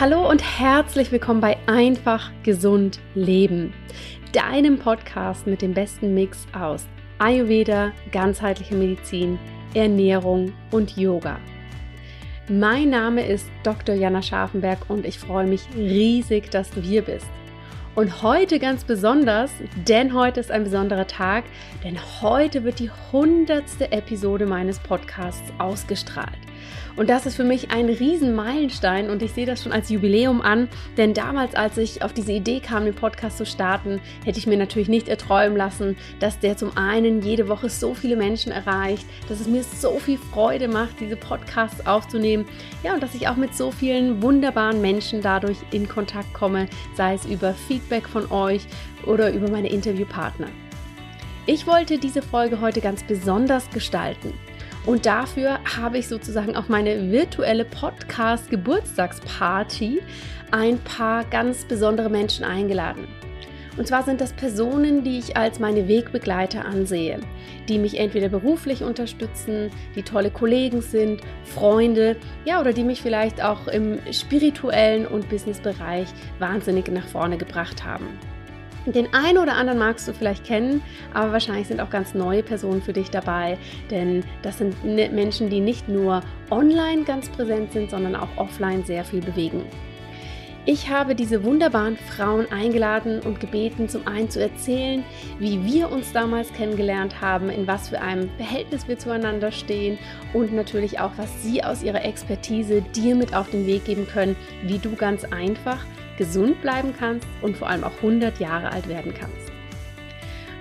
Hallo und herzlich willkommen bei Einfach Gesund Leben, deinem Podcast mit dem besten Mix aus Ayurveda, ganzheitliche Medizin, Ernährung und Yoga. Mein Name ist Dr. Jana Scharfenberg und ich freue mich riesig, dass du hier bist. Und heute ganz besonders, denn heute ist ein besonderer Tag, denn heute wird die hundertste Episode meines Podcasts ausgestrahlt. Und das ist für mich ein Riesenmeilenstein und ich sehe das schon als Jubiläum an, denn damals, als ich auf diese Idee kam, den Podcast zu starten, hätte ich mir natürlich nicht erträumen lassen, dass der zum einen jede Woche so viele Menschen erreicht, dass es mir so viel Freude macht, diese Podcasts aufzunehmen, ja, und dass ich auch mit so vielen wunderbaren Menschen dadurch in Kontakt komme, sei es über Feedback von euch oder über meine Interviewpartner. Ich wollte diese Folge heute ganz besonders gestalten. Und dafür habe ich sozusagen auf meine virtuelle Podcast-Geburtstagsparty ein paar ganz besondere Menschen eingeladen. Und zwar sind das Personen, die ich als meine Wegbegleiter ansehe, die mich entweder beruflich unterstützen, die tolle Kollegen sind, Freunde, ja, oder die mich vielleicht auch im spirituellen und Businessbereich wahnsinnig nach vorne gebracht haben. Den einen oder anderen magst du vielleicht kennen, aber wahrscheinlich sind auch ganz neue Personen für dich dabei, denn das sind ne-, Menschen, die nicht nur online ganz präsent sind, sondern auch offline sehr viel bewegen. Ich habe diese wunderbaren Frauen eingeladen und gebeten, zum einen zu erzählen, wie wir uns damals kennengelernt haben, in was für einem Verhältnis wir zueinander stehen und natürlich auch, was sie aus ihrer Expertise dir mit auf den Weg geben können, wie du ganz einfach gesund bleiben kannst und vor allem auch 100 Jahre alt werden kannst.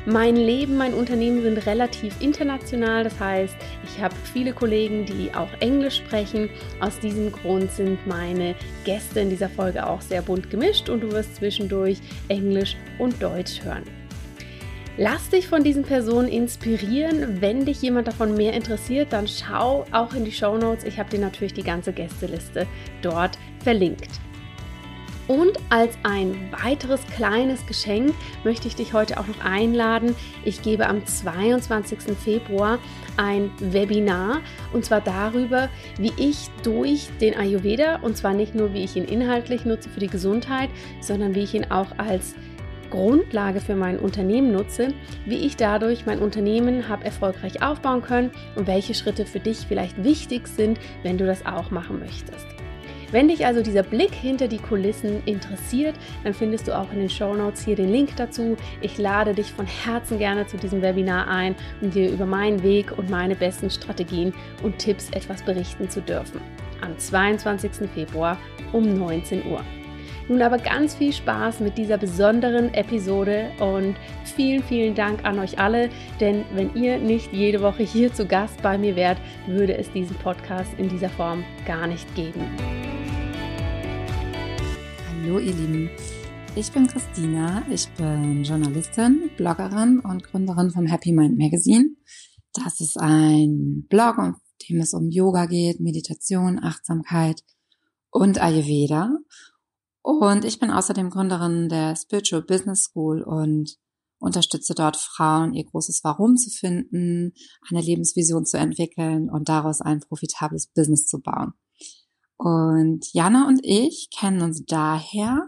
Mein Leben, mein Unternehmen sind relativ international, das heißt, ich habe viele Kollegen, die auch Englisch sprechen. Aus diesem Grund sind meine Gäste in dieser Folge auch sehr bunt gemischt und du wirst zwischendurch Englisch und Deutsch hören. Lass dich von diesen Personen inspirieren. Wenn dich jemand davon mehr interessiert, dann schau auch in die Show Notes. Ich habe dir natürlich die ganze Gästeliste dort verlinkt. Und als ein weiteres kleines Geschenk möchte ich dich heute auch noch einladen. Ich gebe am 22. Februar ein Webinar und zwar darüber, wie ich durch den Ayurveda und zwar nicht nur, wie ich ihn inhaltlich nutze für die Gesundheit, sondern wie ich ihn auch als Grundlage für mein Unternehmen nutze, wie ich dadurch mein Unternehmen habe erfolgreich aufbauen können und welche Schritte für dich vielleicht wichtig sind, wenn du das auch machen möchtest. Wenn dich also dieser Blick hinter die Kulissen interessiert, dann findest du auch in den Show Notes hier den Link dazu. Ich lade dich von Herzen gerne zu diesem Webinar ein, um dir über meinen Weg und meine besten Strategien und Tipps etwas berichten zu dürfen. Am 22. Februar um 19 Uhr. Nun aber ganz viel Spaß mit dieser besonderen Episode und vielen, vielen Dank an euch alle, denn wenn ihr nicht jede Woche hier zu Gast bei mir wärt, würde es diesen Podcast in dieser Form gar nicht geben. Hallo ihr Lieben, ich bin Christina, ich bin Journalistin, Bloggerin und Gründerin vom Happy Mind Magazine. Das ist ein Blog, in dem es um Yoga geht, Meditation, Achtsamkeit und Ayurveda. Und ich bin außerdem Gründerin der Spiritual Business School und unterstütze dort Frauen, ihr großes Warum zu finden, eine Lebensvision zu entwickeln und daraus ein profitables Business zu bauen. Und Jana und ich kennen uns daher,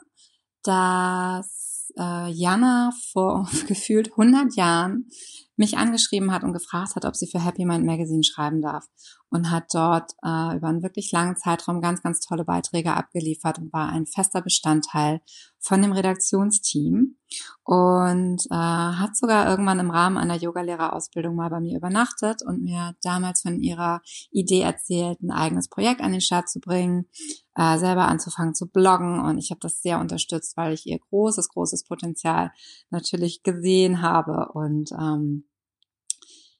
dass äh, Jana vor gefühlt 100 Jahren mich angeschrieben hat und gefragt hat, ob sie für Happy Mind Magazine schreiben darf. Und hat dort äh, über einen wirklich langen Zeitraum ganz, ganz tolle Beiträge abgeliefert und war ein fester Bestandteil von dem Redaktionsteam. Und äh, hat sogar irgendwann im Rahmen einer Yogalehrerausbildung mal bei mir übernachtet und mir damals von ihrer Idee erzählt, ein eigenes Projekt an den Start zu bringen, äh, selber anzufangen zu bloggen. Und ich habe das sehr unterstützt, weil ich ihr großes, großes Potenzial natürlich gesehen habe. Und ähm,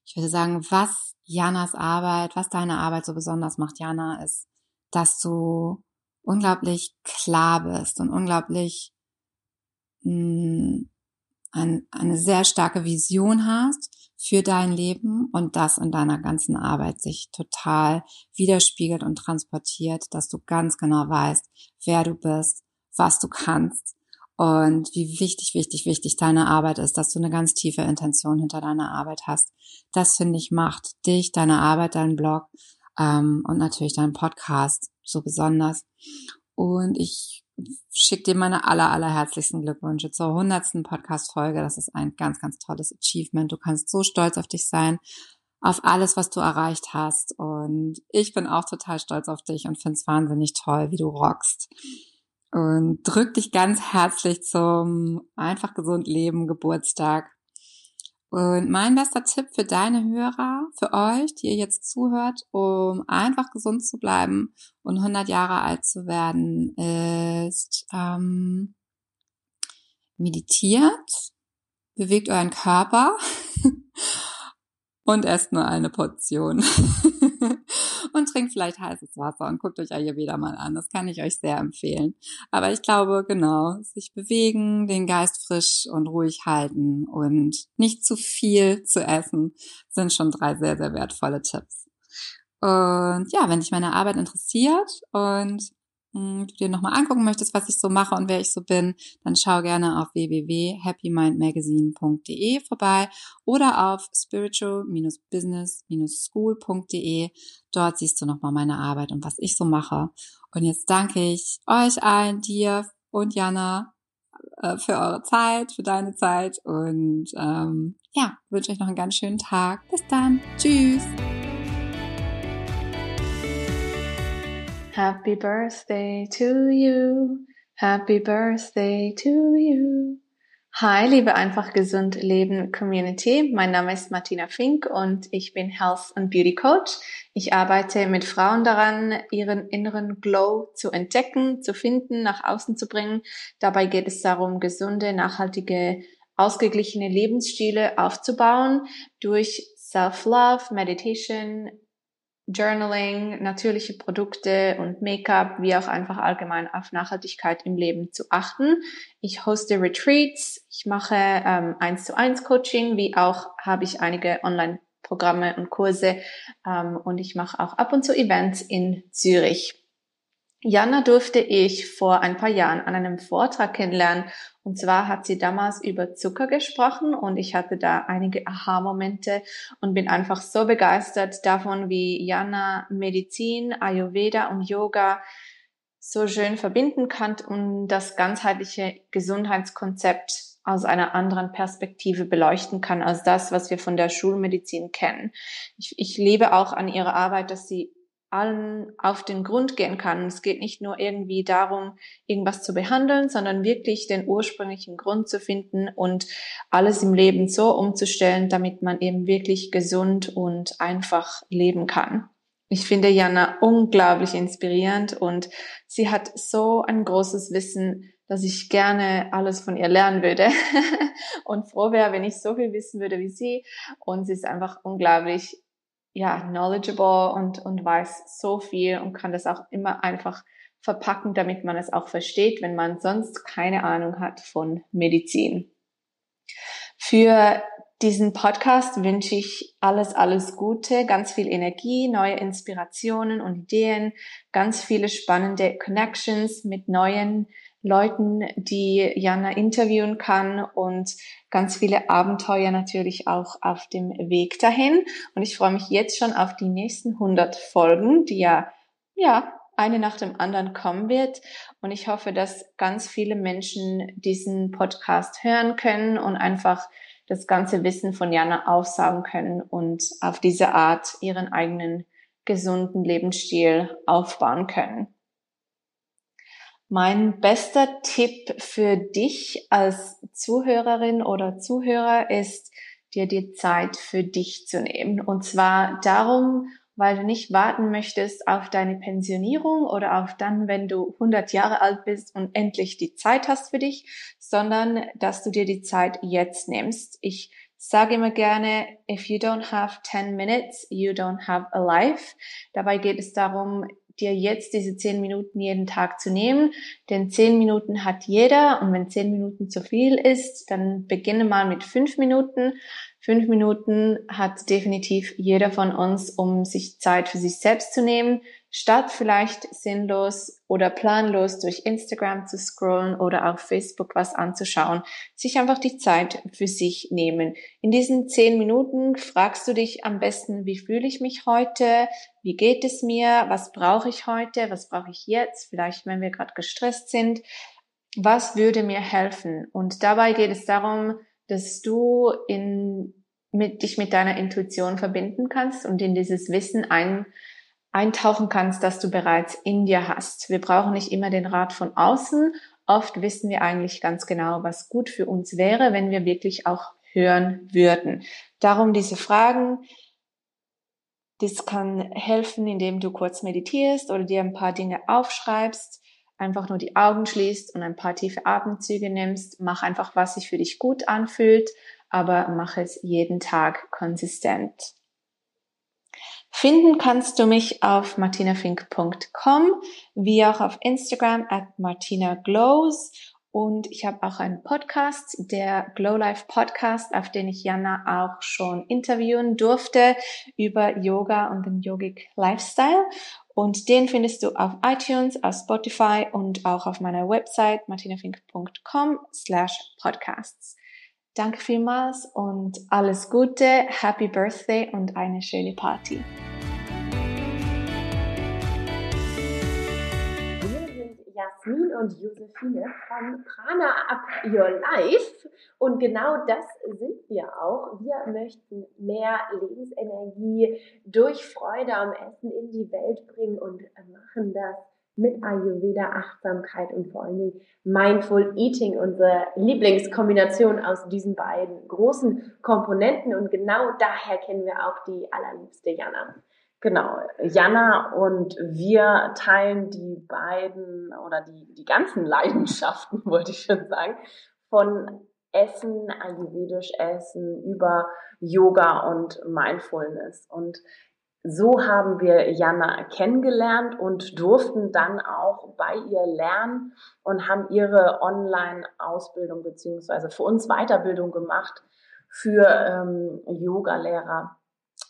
ich würde sagen, was Janas Arbeit, was deine Arbeit so besonders macht, Jana, ist, dass du unglaublich klar bist und unglaublich mh, mm, ein, eine sehr starke Vision hast für dein Leben und das in deiner ganzen Arbeit sich total widerspiegelt und transportiert, dass du ganz genau weißt, wer du bist, was du kannst und wie wichtig, wichtig, wichtig deine Arbeit ist, dass du eine ganz tiefe Intention hinter deiner Arbeit hast. Das finde ich macht dich, deine Arbeit, deinen Blog ähm, und natürlich deinen Podcast so besonders. Und ich schicke dir meine aller, allerherzlichsten Glückwünsche zur hundertsten Podcast-Folge. Das ist ein ganz, ganz tolles Achievement. Du kannst so stolz auf dich sein, auf alles, was du erreicht hast. Und ich bin auch total stolz auf dich und finde es wahnsinnig toll, wie du rockst. Und drück dich ganz herzlich zum einfach gesund Leben Geburtstag. Und mein bester Tipp für deine Hörer, für euch, die ihr jetzt zuhört, um einfach gesund zu bleiben und 100 Jahre alt zu werden, ist ähm, meditiert, bewegt euren Körper und esst nur eine Portion. und trinkt vielleicht heißes Wasser und guckt euch Ayurveda mal an. Das kann ich euch sehr empfehlen. Aber ich glaube, genau, sich bewegen, den Geist frisch und ruhig halten und nicht zu viel zu essen, sind schon drei sehr, sehr wertvolle Tipps. Und ja, wenn dich meine Arbeit interessiert und du dir nochmal angucken möchtest, was ich so mache und wer ich so bin, dann schau gerne auf www.happymindmagazine.de vorbei oder auf spiritual-business-school.de. Dort siehst du nochmal meine Arbeit und was ich so mache. Und jetzt danke ich euch allen, dir und Jana, äh, für eure Zeit, für deine Zeit und ähm, ja, wünsche euch noch einen ganz schönen Tag. Bis dann. Tschüss. Happy birthday to you. Happy birthday to you. Hi, liebe Einfach Gesund Leben Community. Mein Name ist Martina Fink und ich bin Health and Beauty Coach. Ich arbeite mit Frauen daran, ihren inneren Glow zu entdecken, zu finden, nach außen zu bringen. Dabei geht es darum, gesunde, nachhaltige, ausgeglichene Lebensstile aufzubauen durch Self-Love, Meditation, Journaling, natürliche Produkte und Make-up, wie auch einfach allgemein auf Nachhaltigkeit im Leben zu achten. Ich hoste Retreats, ich mache ähm, 1 zu 1 Coaching, wie auch habe ich einige Online-Programme und Kurse ähm, und ich mache auch ab und zu Events in Zürich. Jana durfte ich vor ein paar Jahren an einem Vortrag kennenlernen. Und zwar hat sie damals über Zucker gesprochen und ich hatte da einige Aha-Momente und bin einfach so begeistert davon, wie Jana Medizin, Ayurveda und Yoga so schön verbinden kann und das ganzheitliche Gesundheitskonzept aus einer anderen Perspektive beleuchten kann als das, was wir von der Schulmedizin kennen. Ich, ich liebe auch an ihrer Arbeit, dass sie allen auf den Grund gehen kann. Es geht nicht nur irgendwie darum, irgendwas zu behandeln, sondern wirklich den ursprünglichen Grund zu finden und alles im Leben so umzustellen, damit man eben wirklich gesund und einfach leben kann. Ich finde Jana unglaublich inspirierend und sie hat so ein großes Wissen, dass ich gerne alles von ihr lernen würde und froh wäre, wenn ich so viel wissen würde wie sie. Und sie ist einfach unglaublich ja, knowledgeable und, und weiß so viel und kann das auch immer einfach verpacken, damit man es auch versteht, wenn man sonst keine Ahnung hat von Medizin. Für diesen Podcast wünsche ich alles, alles Gute, ganz viel Energie, neue Inspirationen und Ideen, ganz viele spannende Connections mit neuen Leuten, die Jana interviewen kann und ganz viele Abenteuer natürlich auch auf dem Weg dahin. Und ich freue mich jetzt schon auf die nächsten 100 Folgen, die ja, ja, eine nach dem anderen kommen wird. Und ich hoffe, dass ganz viele Menschen diesen Podcast hören können und einfach das ganze Wissen von Jana aufsaugen können und auf diese Art ihren eigenen gesunden Lebensstil aufbauen können. Mein bester Tipp für dich als Zuhörerin oder Zuhörer ist, dir die Zeit für dich zu nehmen. Und zwar darum, weil du nicht warten möchtest auf deine Pensionierung oder auf dann, wenn du 100 Jahre alt bist und endlich die Zeit hast für dich, sondern dass du dir die Zeit jetzt nimmst. Ich sage immer gerne, if you don't have 10 minutes, you don't have a life. Dabei geht es darum, dir jetzt diese zehn Minuten jeden Tag zu nehmen, denn zehn Minuten hat jeder und wenn zehn Minuten zu viel ist, dann beginne mal mit fünf Minuten. Fünf Minuten hat definitiv jeder von uns, um sich Zeit für sich selbst zu nehmen, statt vielleicht sinnlos oder planlos durch Instagram zu scrollen oder auf Facebook was anzuschauen, sich einfach die Zeit für sich nehmen. In diesen zehn Minuten fragst du dich am besten, wie fühle ich mich heute? Wie geht es mir, was brauche ich heute, was brauche ich jetzt, vielleicht wenn wir gerade gestresst sind, was würde mir helfen? Und dabei geht es darum, dass du in, mit, dich mit deiner Intuition verbinden kannst und in dieses Wissen ein, eintauchen kannst, das du bereits in dir hast. Wir brauchen nicht immer den Rat von außen. Oft wissen wir eigentlich ganz genau, was gut für uns wäre, wenn wir wirklich auch hören würden. Darum diese Fragen, das kann helfen, indem du kurz meditierst oder dir ein paar Dinge aufschreibst, einfach nur die Augen schließt und ein paar tiefe Atemzüge nimmst. Mach einfach, was sich für dich gut anfühlt, aber mach es jeden Tag konsistent. Finden kannst du mich auf martinafink.com, wie auch auf Instagram at martinaglows und ich habe auch einen Podcast, der Glow Life Podcast, auf den ich Jana auch schon interviewen durfte über Yoga und den Yogic Lifestyle. Und den findest du auf iTunes, auf Spotify und auch auf meiner Website martinafink.com slash podcasts. Danke vielmals und alles Gute, Happy Birthday und eine schöne Party. Jasmin und Josephine von Prana Up Your Life. Und genau das sind wir auch. Wir möchten mehr Lebensenergie durch Freude am Essen in die Welt bringen und machen das mit Ayurveda, Achtsamkeit und vor allen Dingen Mindful Eating, unsere Lieblingskombination aus diesen beiden großen Komponenten. Und genau daher kennen wir auch die allerliebste Jana. Genau, Jana und wir teilen die beiden oder die, die ganzen Leidenschaften, wollte ich schon sagen, von Essen, ayurvedisch Essen, über Yoga und Mindfulness. Und so haben wir Jana kennengelernt und durften dann auch bei ihr lernen und haben ihre Online-Ausbildung beziehungsweise für uns Weiterbildung gemacht für ähm, Yoga-Lehrer,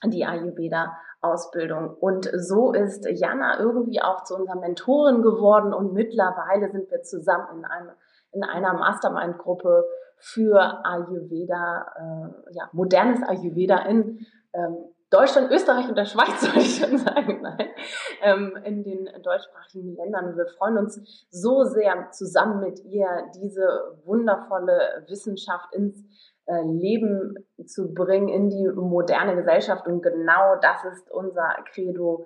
die Ayurveda Ausbildung. Und so ist Jana irgendwie auch zu unserer Mentorin geworden und mittlerweile sind wir zusammen in, einem, in einer Mastermind-Gruppe für Ayurveda, äh, ja, modernes Ayurveda in ähm, Deutschland, Österreich und der Schweiz, soll ich schon sagen, nein, ähm, in den deutschsprachigen Ländern. Wir freuen uns so sehr, zusammen mit ihr diese wundervolle Wissenschaft ins Leben zu bringen in die moderne Gesellschaft. Und genau das ist unser Credo.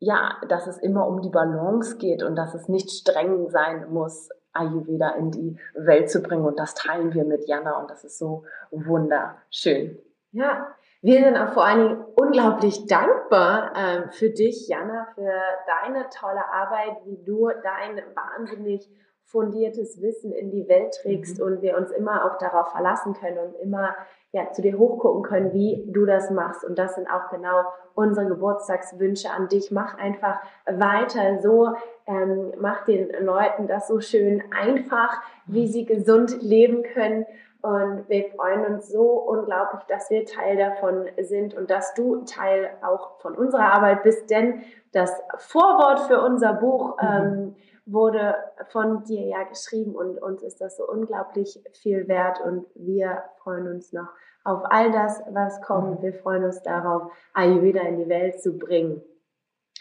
Ja, dass es immer um die Balance geht und dass es nicht streng sein muss, Ayurveda in die Welt zu bringen. Und das teilen wir mit Jana und das ist so wunderschön. Ja, wir sind auch vor allen Dingen unglaublich dankbar ähm, für dich, Jana, für deine tolle Arbeit, wie du dein wahnsinnig fundiertes Wissen in die Welt trägst mhm. und wir uns immer auch darauf verlassen können und immer ja, zu dir hochgucken können, wie du das machst. Und das sind auch genau unsere Geburtstagswünsche an dich. Mach einfach weiter so, ähm, mach den Leuten das so schön einfach, wie sie gesund leben können. Und wir freuen uns so unglaublich, dass wir Teil davon sind und dass du Teil auch von unserer Arbeit bist, denn das Vorwort für unser Buch mhm. ähm, wurde von dir ja geschrieben und uns ist das so unglaublich viel wert und wir freuen uns noch auf all das, was kommt. Wir freuen uns darauf, Ayurveda in die Welt zu bringen.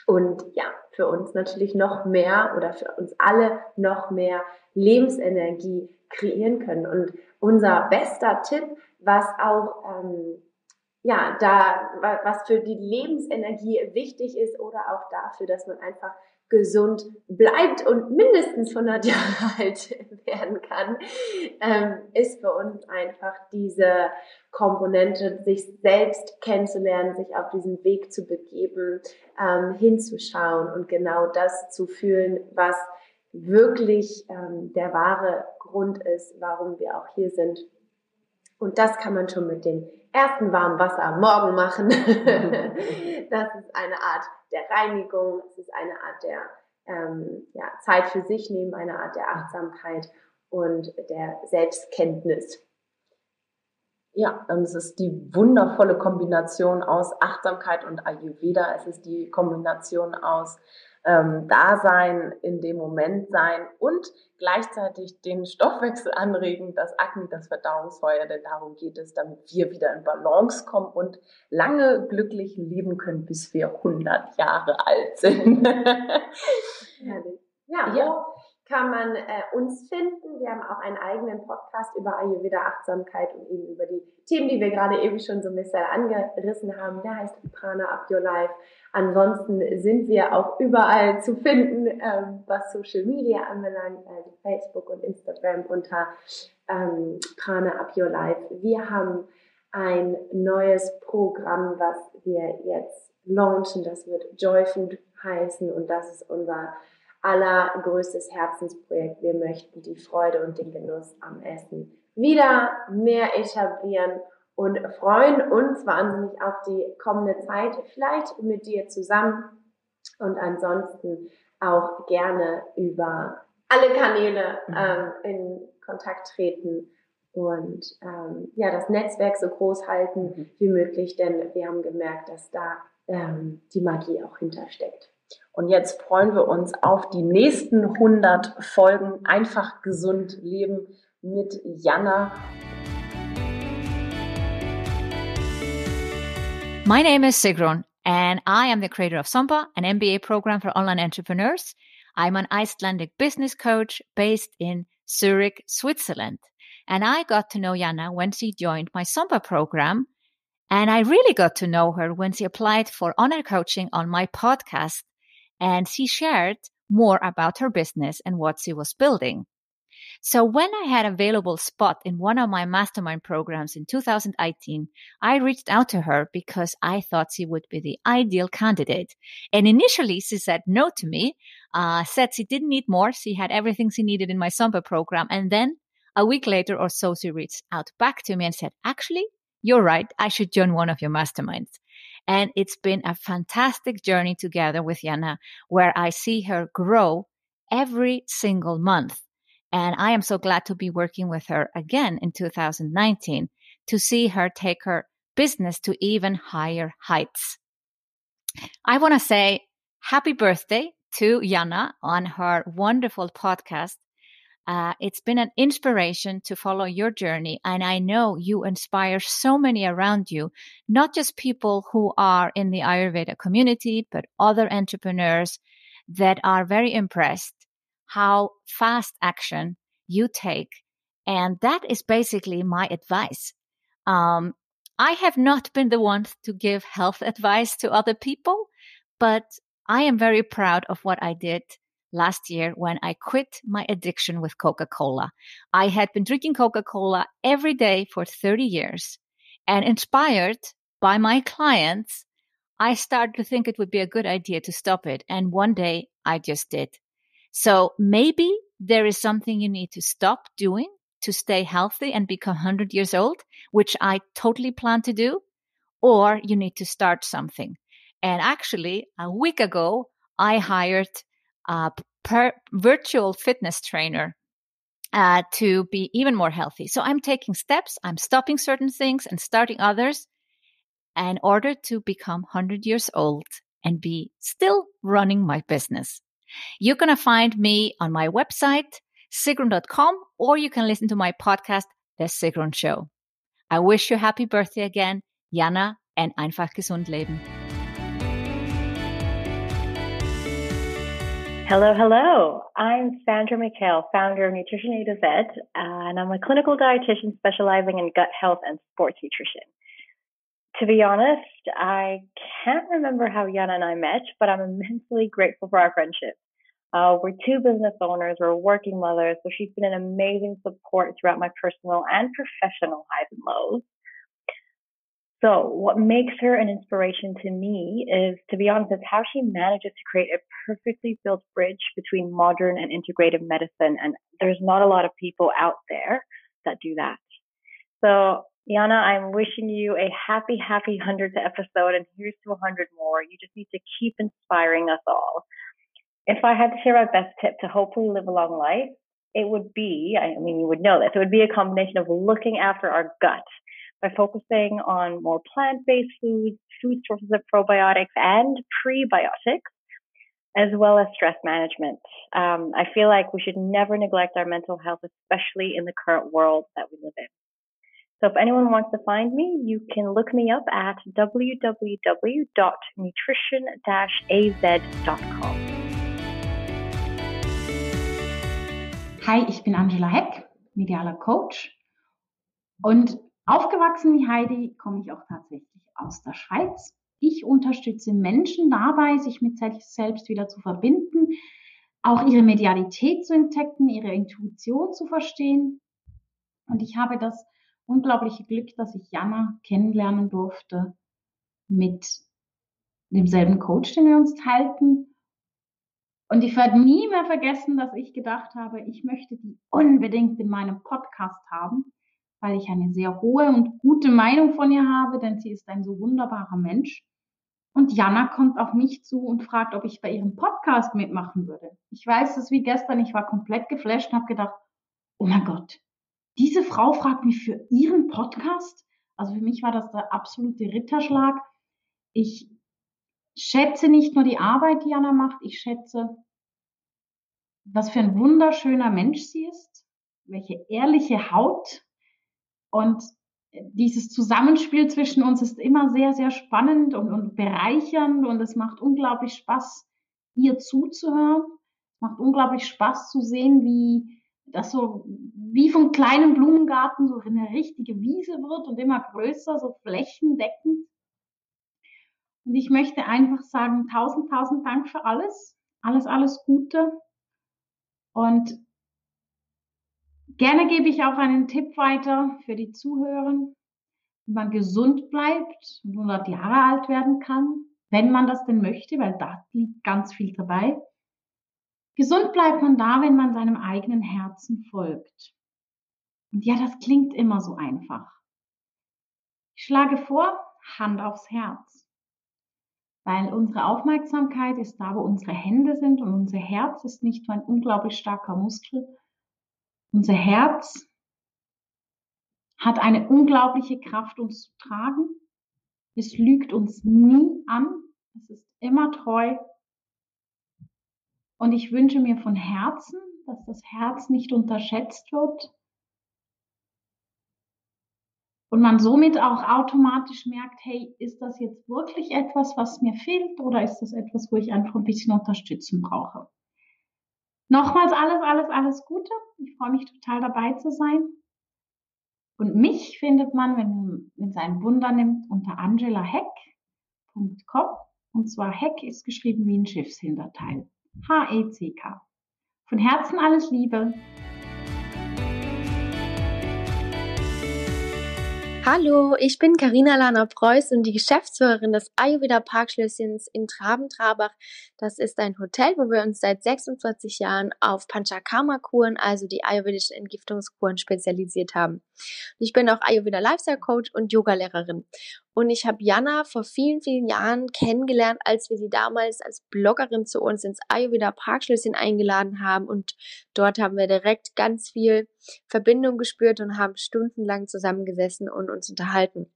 Und ja, für uns natürlich noch mehr oder für uns alle noch mehr Lebensenergie kreieren können. Und unser bester Tipp, was auch ähm, ja, da, was für die Lebensenergie wichtig ist oder auch dafür, dass man einfach gesund bleibt und mindestens 100 Jahre alt werden kann, ähm, ist für uns einfach diese Komponente, sich selbst kennenzulernen, sich auf diesen Weg zu begeben, ähm, hinzuschauen und genau das zu fühlen, was wirklich ähm, der wahre Grund ist, warum wir auch hier sind. Und das kann man schon mit dem ersten warmen Wasser am Morgen machen. das ist eine Art der Reinigung, es ist eine Art der ähm, ja, Zeit für sich nehmen, eine Art der Achtsamkeit und der Selbstkenntnis. Ja, und es ist die wundervolle Kombination aus Achtsamkeit und Ayurveda. Es ist die Kombination aus ähm, da sein, in dem Moment sein und gleichzeitig den Stoffwechsel anregen, das Akne, das Verdauungsfeuer, denn darum geht es, damit wir wieder in Balance kommen und lange glücklich leben können, bis wir 100 Jahre alt sind. ja, ja kann man äh, uns finden. Wir haben auch einen eigenen Podcast über Ayurveda Achtsamkeit und eben über die Themen, die wir gerade eben schon so ein bisschen angerissen haben. Der heißt Prana Up Your Life. Ansonsten sind wir auch überall zu finden, ähm, was Social Media anbelangt, also Facebook und Instagram unter ähm, Prana Up Your Life. Wir haben ein neues Programm, was wir jetzt launchen. Das wird Joy Food heißen und das ist unser allergrößtes Herzensprojekt. Wir möchten die Freude und den Genuss am Essen wieder mehr etablieren und freuen uns wahnsinnig auf die kommende Zeit, vielleicht mit dir zusammen und ansonsten auch gerne über alle Kanäle mhm. ähm, in Kontakt treten und ähm, ja das Netzwerk so groß halten mhm. wie möglich, denn wir haben gemerkt, dass da ähm, die Magie auch hintersteckt. Und jetzt freuen wir uns auf die nächsten 100 Folgen Einfach gesund leben mit Jana. My name is Sigrun and I am the creator of Sompa, an MBA program for online entrepreneurs. I'm an Icelandic business coach based in Zurich, Switzerland. And I got to know Jana when she joined my Sompa program. And I really got to know her when she applied for honor coaching on my podcast and she shared more about her business and what she was building. So when I had available spot in one of my mastermind programs in 2018, I reached out to her because I thought she would be the ideal candidate. And initially she said no to me, uh, said she didn't need more. She had everything she needed in my Samba program. And then a week later or so, she reached out back to me and said, actually, you're right. I should join one of your masterminds. And it's been a fantastic journey together with Yana, where I see her grow every single month. And I am so glad to be working with her again in 2019 to see her take her business to even higher heights. I want to say happy birthday to Yana on her wonderful podcast uh, it's been an inspiration to follow your journey. And I know you inspire so many around you, not just people who are in the Ayurveda community, but other entrepreneurs that are very impressed how fast action you take. And that is basically my advice. Um, I have not been the one to give health advice to other people, but I am very proud of what I did last year when I quit my addiction with Coca Cola. I had been drinking Coca Cola every day for 30 years and inspired by my clients, I started to think it would be a good idea to stop it. And one day I just did. So maybe there is something you need to stop doing to stay healthy and become 100 years old, which I totally plan to do, or you need to start something. And actually, a week ago, I hired uh, per virtual fitness trainer uh, to be even more healthy. So I'm taking steps, I'm stopping certain things and starting others in order to become 100 years old and be still running my business. You're going to find me on my website, sigrun.com, or you can listen to my podcast, The Sigrun Show. I wish you happy birthday again, Jana, and einfach gesund leben. Hello, hello. I'm Sandra McHale, founder of Nutrition A to Z, and I'm a clinical dietitian specializing in gut health and sports nutrition. To be honest, I can't remember how Yana and I met, but I'm immensely grateful for our friendship. Uh, we're two business owners, we're working mothers, so she's been an amazing support throughout my personal and professional highs and lows. So what makes her an inspiration to me is, to be honest, is how she manages to create a perfectly built bridge between modern and integrative medicine. And there's not a lot of people out there that do that. So, Yana, I'm wishing you a happy, happy 100th episode, and here's to 100 more. You just need to keep inspiring us all. If I had to share my best tip to hopefully live a long life, it would be, I mean, you would know this, it would be a combination of looking after our gut by focusing on more plant based foods, food sources of probiotics and prebiotics, as well as stress management. Um, I feel like we should never neglect our mental health, especially in the current world that we live in. So if anyone wants to find me, you can look me up at www.nutrition-az.com. Hi, ich bin Angela Heck, medialer Coach. Und aufgewachsen wie Heidi komme ich auch tatsächlich aus der Schweiz. Ich unterstütze Menschen dabei, sich mit sich selbst wieder zu verbinden, auch ihre Medialität zu entdecken, ihre Intuition zu verstehen. Und ich habe das unglaubliche Glück, dass ich Jana kennenlernen durfte mit demselben Coach, den wir uns teilten. Und ich werde nie mehr vergessen, dass ich gedacht habe, ich möchte die unbedingt in meinem Podcast haben, weil ich eine sehr hohe und gute Meinung von ihr habe, denn sie ist ein so wunderbarer Mensch. Und Jana kommt auf mich zu und fragt, ob ich bei ihrem Podcast mitmachen würde. Ich weiß es wie gestern, ich war komplett geflasht und habe gedacht, oh mein Gott, diese Frau fragt mich für ihren Podcast. Also für mich war das der absolute Ritterschlag. Ich schätze nicht nur die Arbeit, die Anna macht, ich schätze, was für ein wunderschöner Mensch sie ist, welche ehrliche Haut und dieses Zusammenspiel zwischen uns ist immer sehr, sehr spannend und, und bereichernd und es macht unglaublich Spaß, ihr zuzuhören. Es macht unglaublich Spaß zu sehen, wie das so wie vom kleinen Blumengarten so eine richtige Wiese wird und immer größer, so flächendeckend. Und ich möchte einfach sagen, tausend, tausend Dank für alles. Alles, alles Gute. Und gerne gebe ich auch einen Tipp weiter für die Zuhörer, wie man gesund bleibt und 100 Jahre alt werden kann, wenn man das denn möchte, weil da liegt ganz viel dabei. Gesund bleibt man da, wenn man seinem eigenen Herzen folgt. Und ja, das klingt immer so einfach. Ich schlage vor, Hand aufs Herz. Weil unsere Aufmerksamkeit ist da, wo unsere Hände sind und unser Herz ist nicht nur ein unglaublich starker Muskel. Unser Herz hat eine unglaubliche Kraft, uns zu tragen. Es lügt uns nie an. Es ist immer treu und ich wünsche mir von Herzen, dass das Herz nicht unterschätzt wird und man somit auch automatisch merkt, hey, ist das jetzt wirklich etwas, was mir fehlt oder ist das etwas, wo ich einfach ein bisschen Unterstützung brauche? Nochmals alles, alles, alles Gute. Ich freue mich total dabei zu sein. Und mich findet man, wenn, wenn es ein Wunder nimmt, unter angelaheck.com. Und zwar Heck ist geschrieben wie ein Schiffshinterteil. H-E-C-K. Von Herzen alles Liebe. Hallo, ich bin Karina Lana Preuß und die Geschäftsführerin des Ayurveda Parkschlösschens in Traben-Trabach. Das ist ein Hotel, wo wir uns seit 46 Jahren auf Panchakarma-Kuren, also die ayurvedischen Entgiftungskuren, spezialisiert haben. Ich bin auch Ayurveda Lifestyle Coach und Yogalehrerin. Und ich habe Jana vor vielen, vielen Jahren kennengelernt, als wir sie damals als Bloggerin zu uns ins Ayurveda Parkschlösschen eingeladen haben. Und dort haben wir direkt ganz viel Verbindung gespürt und haben stundenlang zusammengesessen und uns unterhalten.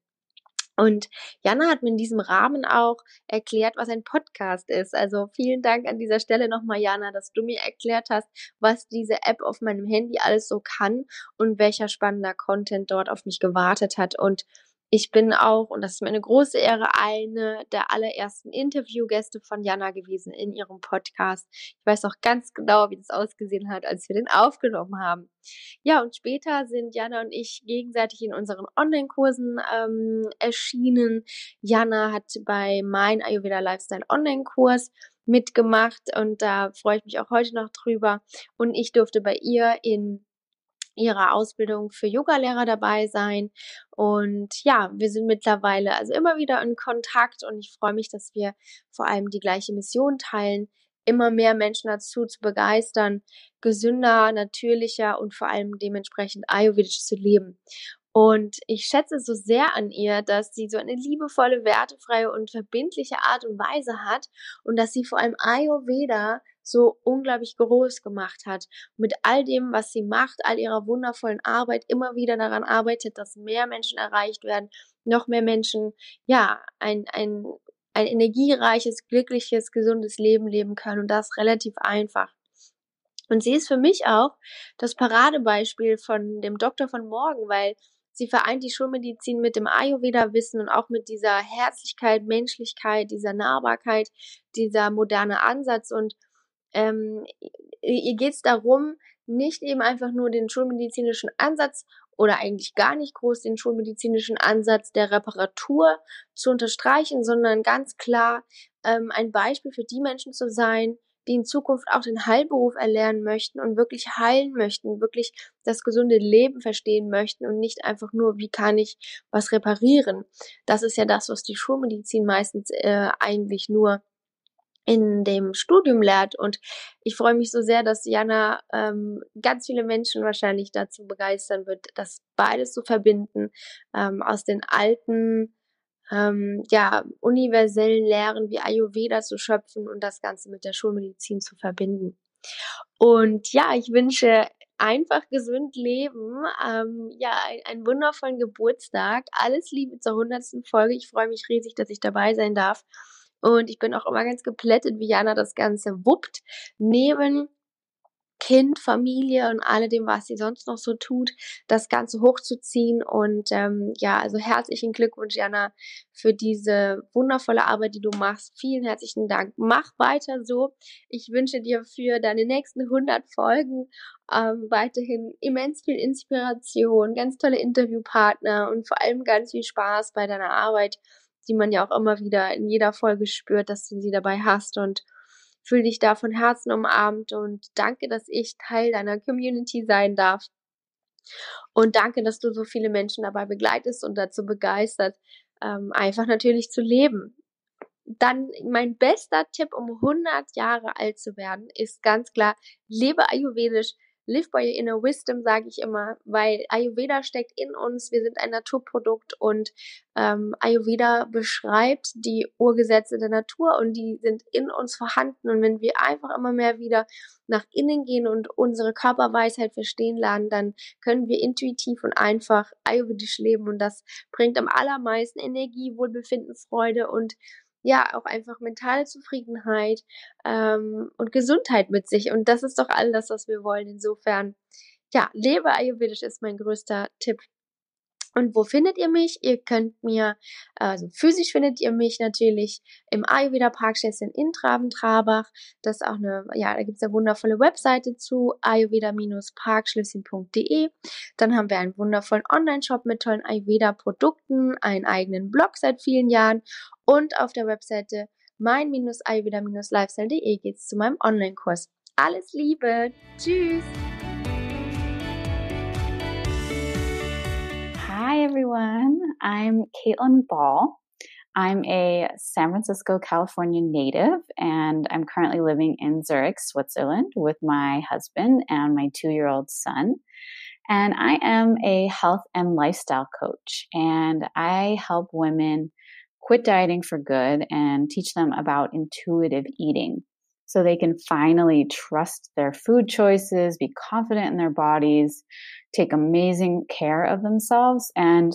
Und Jana hat mir in diesem Rahmen auch erklärt, was ein Podcast ist. Also vielen Dank an dieser Stelle nochmal, Jana, dass du mir erklärt hast, was diese App auf meinem Handy alles so kann und welcher spannender Content dort auf mich gewartet hat. Und ich bin auch, und das ist mir eine große Ehre, eine der allerersten Interviewgäste von Jana gewesen in ihrem Podcast. Ich weiß auch ganz genau, wie das ausgesehen hat, als wir den aufgenommen haben. Ja, und später sind Jana und ich gegenseitig in unseren Online-Kursen ähm, erschienen. Jana hat bei mein Ayurveda Lifestyle Online-Kurs mitgemacht und da freue ich mich auch heute noch drüber. Und ich durfte bei ihr in ihrer Ausbildung für Yogalehrer dabei sein. Und ja, wir sind mittlerweile also immer wieder in Kontakt und ich freue mich, dass wir vor allem die gleiche Mission teilen, immer mehr Menschen dazu zu begeistern, gesünder, natürlicher und vor allem dementsprechend ayurvedisch zu leben. Und ich schätze so sehr an ihr, dass sie so eine liebevolle, wertefreie und verbindliche Art und Weise hat und dass sie vor allem Ayurveda so unglaublich groß gemacht hat. mit all dem, was sie macht, all ihrer wundervollen Arbeit, immer wieder daran arbeitet, dass mehr Menschen erreicht werden, noch mehr Menschen, ja, ein, ein ein energiereiches, glückliches, gesundes Leben leben können und das relativ einfach. Und sie ist für mich auch das Paradebeispiel von dem Doktor von morgen, weil sie vereint die Schulmedizin mit dem Ayurveda-Wissen und auch mit dieser Herzlichkeit, Menschlichkeit, dieser Nahbarkeit, dieser moderne Ansatz. Und ähm, ihr geht es darum, nicht eben einfach nur den schulmedizinischen Ansatz oder eigentlich gar nicht groß den schulmedizinischen Ansatz der Reparatur zu unterstreichen, sondern ganz klar ähm, ein Beispiel für die Menschen zu sein, die in Zukunft auch den Heilberuf erlernen möchten und wirklich heilen möchten, wirklich das gesunde Leben verstehen möchten und nicht einfach nur, wie kann ich was reparieren. Das ist ja das, was die Schulmedizin meistens äh, eigentlich nur in dem Studium lehrt. Und ich freue mich so sehr, dass Jana ähm, ganz viele Menschen wahrscheinlich dazu begeistern wird, das beides zu verbinden, ähm, aus den alten ähm, ja, universellen Lehren wie Ayurveda zu schöpfen und das Ganze mit der Schulmedizin zu verbinden. Und ja, ich wünsche einfach gesund leben, ähm, ja, ein, einen wundervollen Geburtstag. Alles Liebe zur hundertsten Folge. Ich freue mich riesig, dass ich dabei sein darf. Und ich bin auch immer ganz geplättet, wie Jana das Ganze wuppt. Neben Kind, Familie und alledem, was sie sonst noch so tut, das Ganze hochzuziehen. Und ähm, ja, also herzlichen Glückwunsch, Jana, für diese wundervolle Arbeit, die du machst. Vielen herzlichen Dank. Mach weiter so. Ich wünsche dir für deine nächsten 100 Folgen ähm, weiterhin immens viel Inspiration, ganz tolle Interviewpartner und vor allem ganz viel Spaß bei deiner Arbeit, die man ja auch immer wieder in jeder Folge spürt, dass du sie dabei hast und Fühl dich da von Herzen umarmt und danke, dass ich Teil deiner Community sein darf. Und danke, dass du so viele Menschen dabei begleitest und dazu begeistert, ähm, einfach natürlich zu leben. Dann mein bester Tipp, um 100 Jahre alt zu werden, ist ganz klar, lebe ayurvedisch, Live by your inner wisdom, sage ich immer, weil Ayurveda steckt in uns, wir sind ein Naturprodukt und ähm, Ayurveda beschreibt die Urgesetze der Natur und die sind in uns vorhanden. Und wenn wir einfach immer mehr wieder nach innen gehen und unsere Körperweisheit verstehen lernen, dann können wir intuitiv und einfach ayurvedisch leben und das bringt am allermeisten Energie, Wohlbefinden, Freude und ja auch einfach mentale Zufriedenheit ähm, und Gesundheit mit sich. Und das ist doch all das, was wir wollen. Insofern, ja, lebe Ayurvedisch ist mein größter Tipp und wo findet ihr mich? Ihr könnt mir, also physisch findet ihr mich natürlich im Ayurveda Parkschlösschen in Traben-Trabach. Das ist auch eine, ja, da gibt's eine wundervolle Webseite zu, ayurveda-parkschlösschen.de. Dann haben wir einen wundervollen Online-Shop mit tollen Ayurveda-Produkten, einen eigenen Blog seit vielen Jahren und auf der Webseite mein-ayurveda-lifestyle.de geht's zu meinem Online-Kurs. Alles Liebe! Tschüss! Hi, everyone. I'm Caitlin Ball. I'm a San Francisco, California native, and I'm currently living in Zurich, Switzerland with my husband and my two year old son. And I am a health and lifestyle coach, and I help women quit dieting for good and teach them about intuitive eating so they can finally trust their food choices, be confident in their bodies, take amazing care of themselves, and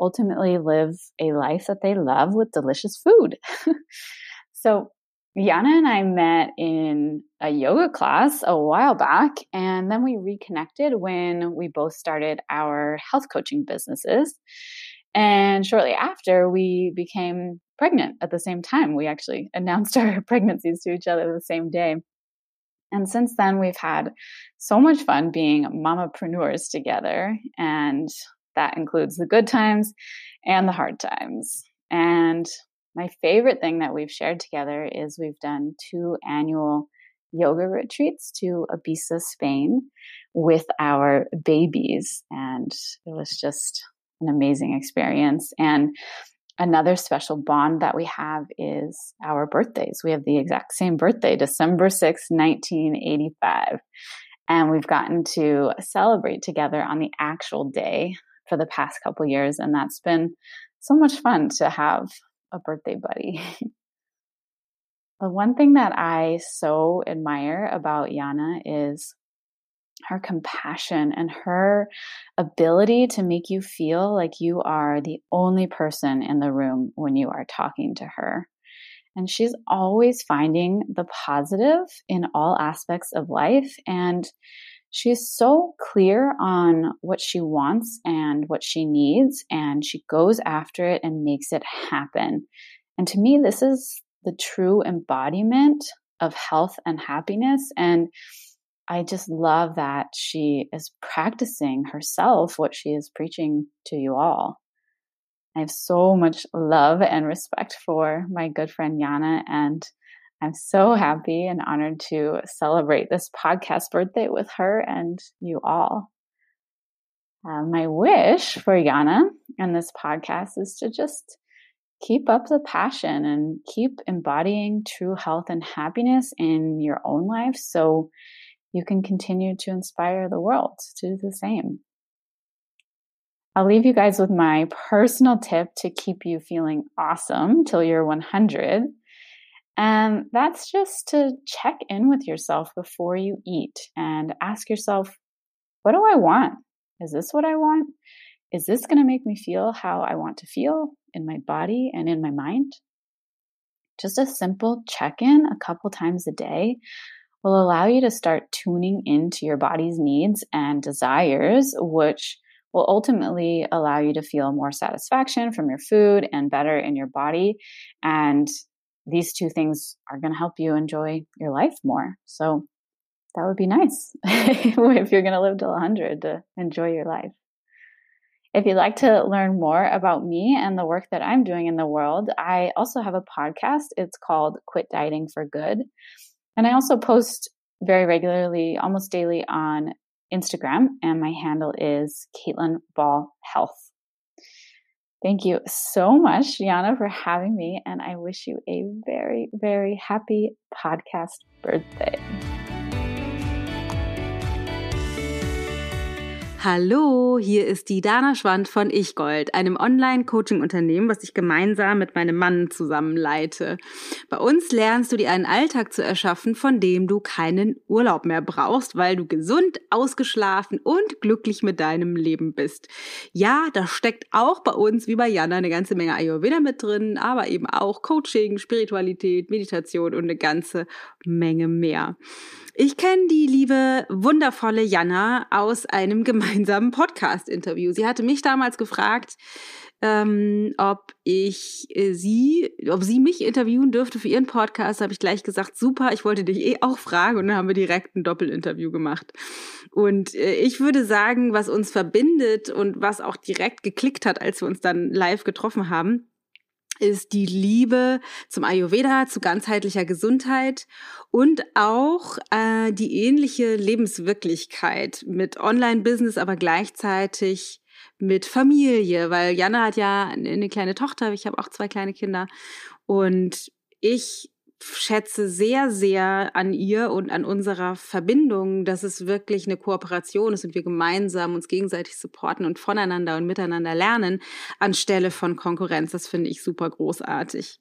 ultimately live a life that they love with delicious food. so, Yana and I met in a yoga class a while back, and then we reconnected when we both started our health coaching businesses. And shortly after, we became pregnant at the same time. We actually announced our pregnancies to each other the same day. And since then, we've had so much fun being mamapreneurs together. And that includes the good times and the hard times. And my favorite thing that we've shared together is we've done two annual yoga retreats to Ibiza, Spain with our babies. And it was just an amazing experience. And another special bond that we have is our birthdays. We have the exact same birthday, December 6, 1985. And we've gotten to celebrate together on the actual day for the past couple years. And that's been so much fun to have a birthday buddy. the one thing that I so admire about Yana is her compassion and her ability to make you feel like you are the only person in the room when you are talking to her. And she's always finding the positive in all aspects of life. And she's so clear on what she wants and what she needs. And she goes after it and makes it happen. And to me, this is the true embodiment of health and happiness. And I just love that she is practicing herself what she is preaching to you all. I have so much love and respect for my good friend Yana, and I'm so happy and honored to celebrate this podcast birthday with her and you all. Uh, my wish for Yana and this podcast is to just keep up the passion and keep embodying true health and happiness in your own life so you can continue to inspire the world to do the same. I'll leave you guys with my personal tip to keep you feeling awesome till you're 100. And that's just to check in with yourself before you eat and ask yourself, what do I want? Is this what I want? Is this going to make me feel how I want to feel in my body and in my mind? Just a simple check in a couple times a day will allow you to start tuning into your body's needs and desires, which will ultimately allow you to feel more satisfaction from your food and better in your body. And these two things are going to help you enjoy your life more. So that would be nice if you're going to live till 100 to enjoy your life. If you'd like to learn more about me and the work that I'm doing in the world, I also have a podcast. It's called Quit Dieting for Good. And I also post very regularly, almost daily on Instagram, and my handle is Caitlin Ball Health. Thank you so much, Yana, for having me, and I wish you a very, very happy podcast birthday. Hallo, hier ist die Dana Schwand von Ichgold, einem Online-Coaching-Unternehmen, was ich gemeinsam mit meinem Mann zusammen leite. Bei uns lernst du dir einen Alltag zu erschaffen, von dem du keinen Urlaub mehr brauchst, weil du gesund, ausgeschlafen und glücklich mit deinem Leben bist. Ja, da steckt auch bei uns, wie bei Jana, eine ganze Menge Ayurveda mit drin, aber eben auch Coaching, Spiritualität, Meditation und eine ganze Menge mehr. Ich kenne die liebe, wundervolle Jana aus einem gemeinsamen Podcast-Interview. Sie hatte mich damals gefragt, ähm, ob ich äh, sie, ob sie mich interviewen dürfte für ihren Podcast. Da habe ich gleich gesagt, super, ich wollte dich eh auch fragen und dann haben wir direkt ein Doppelinterview gemacht. Und äh, ich würde sagen, was uns verbindet und was auch direkt geklickt hat, als wir uns dann live getroffen haben, ist die Liebe zum Ayurveda, zu ganzheitlicher Gesundheit und auch äh, die ähnliche Lebenswirklichkeit mit Online-Business, aber gleichzeitig mit Familie, weil Jana hat ja eine kleine Tochter, ich habe auch zwei kleine Kinder und ich schätze sehr, sehr an ihr und an unserer Verbindung, dass es wirklich eine Kooperation ist und wir gemeinsam uns gegenseitig supporten und voneinander und miteinander lernen, anstelle von Konkurrenz. Das finde ich super großartig.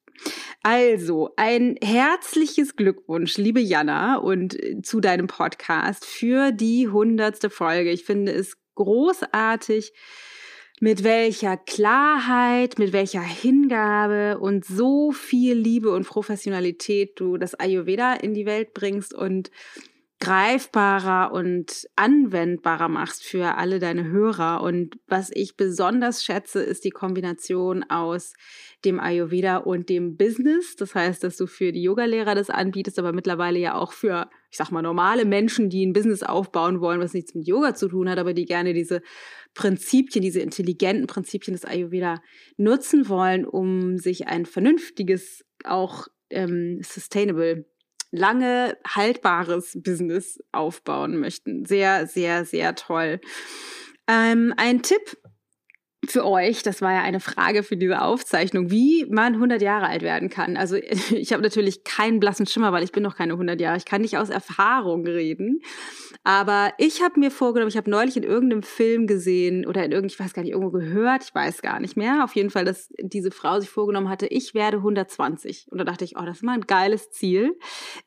Also, ein herzliches Glückwunsch, liebe Jana, und äh, zu deinem Podcast für die hundertste Folge. Ich finde es großartig, mit welcher Klarheit, mit welcher Hingabe und so viel Liebe und Professionalität du das Ayurveda in die Welt bringst und greifbarer und anwendbarer machst für alle deine Hörer. Und was ich besonders schätze, ist die Kombination aus dem Ayurveda und dem Business. Das heißt, dass du für die Yogalehrer das anbietest, aber mittlerweile ja auch für, ich sag mal, normale Menschen, die ein Business aufbauen wollen, was nichts mit Yoga zu tun hat, aber die gerne diese Prinzipien, diese intelligenten Prinzipien des Ayurveda nutzen wollen, um sich ein vernünftiges, auch ähm, sustainable lange haltbares Business aufbauen möchten. Sehr, sehr, sehr toll. Ähm, ein Tipp für euch, das war ja eine Frage für diese Aufzeichnung, wie man 100 Jahre alt werden kann. Also ich habe natürlich keinen blassen Schimmer, weil ich bin noch keine 100 Jahre. Ich kann nicht aus Erfahrung reden. Aber ich habe mir vorgenommen, ich habe neulich in irgendeinem Film gesehen oder in irgend, ich weiß gar nicht, irgendwo gehört, ich weiß gar nicht mehr. Auf jeden Fall, dass diese Frau sich vorgenommen hatte, ich werde 120. Und da dachte ich, oh, das ist mal ein geiles Ziel.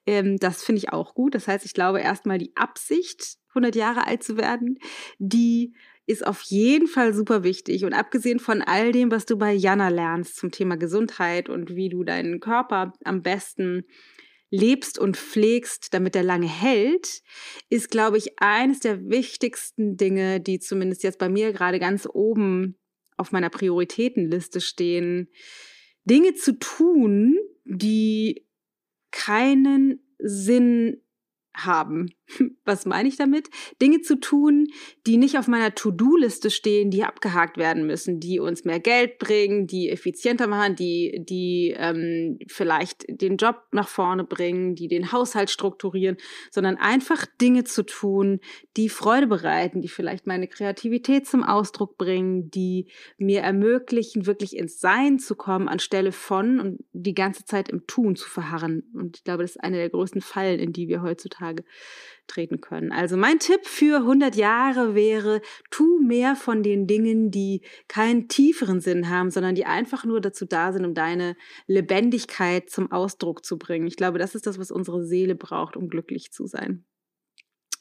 Ähm, das finde ich auch gut. Das heißt, ich glaube erstmal die Absicht, 100 Jahre alt zu werden, die ist auf jeden Fall super wichtig. Und abgesehen von all dem, was du bei Jana lernst zum Thema Gesundheit und wie du deinen Körper am besten lebst und pflegst, damit er lange hält, ist, glaube ich, eines der wichtigsten Dinge, die zumindest jetzt bei mir gerade ganz oben auf meiner Prioritätenliste stehen, Dinge zu tun, die keinen Sinn haben. Was meine ich damit? Dinge zu tun, die nicht auf meiner To-Do-Liste stehen, die abgehakt werden müssen, die uns mehr Geld bringen, die effizienter machen, die, die ähm, vielleicht den Job nach vorne bringen, die den Haushalt strukturieren, sondern einfach Dinge zu tun, die Freude bereiten, die vielleicht meine Kreativität zum Ausdruck bringen, die mir ermöglichen, wirklich ins Sein zu kommen, anstelle von und die ganze Zeit im Tun zu verharren. Und ich glaube, das ist eine der größten Fallen, in die wir heutzutage treten können. Also mein Tipp für 100 Jahre wäre, tu mehr von den Dingen, die keinen tieferen Sinn haben, sondern die einfach nur dazu da sind, um deine Lebendigkeit zum Ausdruck zu bringen. Ich glaube, das ist das, was unsere Seele braucht, um glücklich zu sein.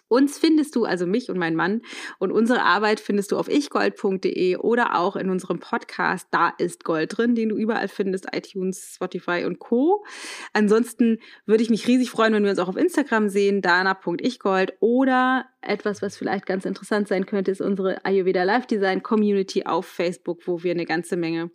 Uns findest du, also mich und mein Mann, und unsere Arbeit findest du auf ichgold.de oder auch in unserem Podcast Da ist Gold drin, den du überall findest, iTunes, Spotify und Co. Ansonsten würde ich mich riesig freuen, wenn wir uns auch auf Instagram sehen, dana.ichgold oder etwas, was vielleicht ganz interessant sein könnte, ist unsere Ayurveda Live Design Community auf Facebook, wo wir eine ganze Menge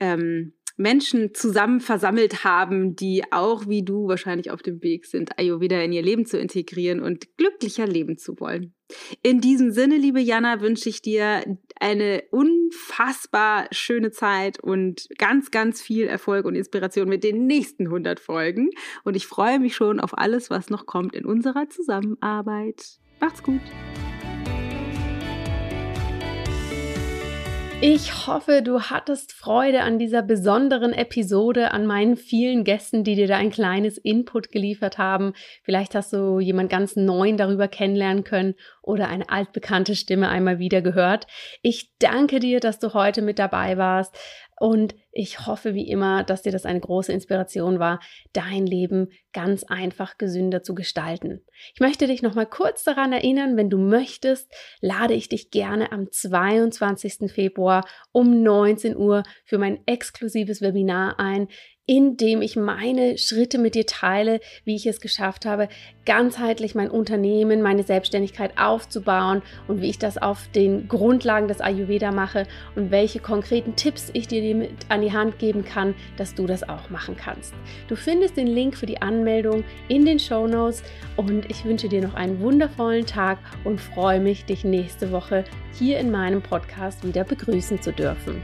ähm, Menschen zusammen versammelt haben, die auch wie du wahrscheinlich auf dem Weg sind, Ayurveda in ihr Leben zu integrieren und glücklicher leben zu wollen. In diesem Sinne, liebe Jana, wünsche ich dir eine unfassbar schöne Zeit und ganz, ganz viel Erfolg und Inspiration mit den nächsten 100 Folgen. Und ich freue mich schon auf alles, was noch kommt in unserer Zusammenarbeit. Macht's gut! Ich hoffe, du hattest Freude an dieser besonderen Episode, an meinen vielen Gästen, die dir da ein kleines Input geliefert haben. Vielleicht hast du jemand ganz neuen darüber kennenlernen können oder eine altbekannte Stimme einmal wieder gehört. Ich danke dir, dass du heute mit dabei warst. Und ich hoffe wie immer, dass dir das eine große Inspiration war, dein Leben ganz einfach gesünder zu gestalten. Ich möchte dich noch mal kurz daran erinnern, wenn du möchtest, lade ich dich gerne am 22. Februar um 19 Uhr für mein exklusives Webinar ein, indem ich meine Schritte mit dir teile, wie ich es geschafft habe, ganzheitlich mein Unternehmen, meine Selbstständigkeit aufzubauen und wie ich das auf den Grundlagen des Ayurveda mache und welche konkreten Tipps ich dir an die Hand geben kann, dass du das auch machen kannst. Du findest den Link für die Anmeldung in den Show Notes und ich wünsche dir noch einen wundervollen Tag und freue mich, dich nächste Woche hier in meinem Podcast wieder begrüßen zu dürfen.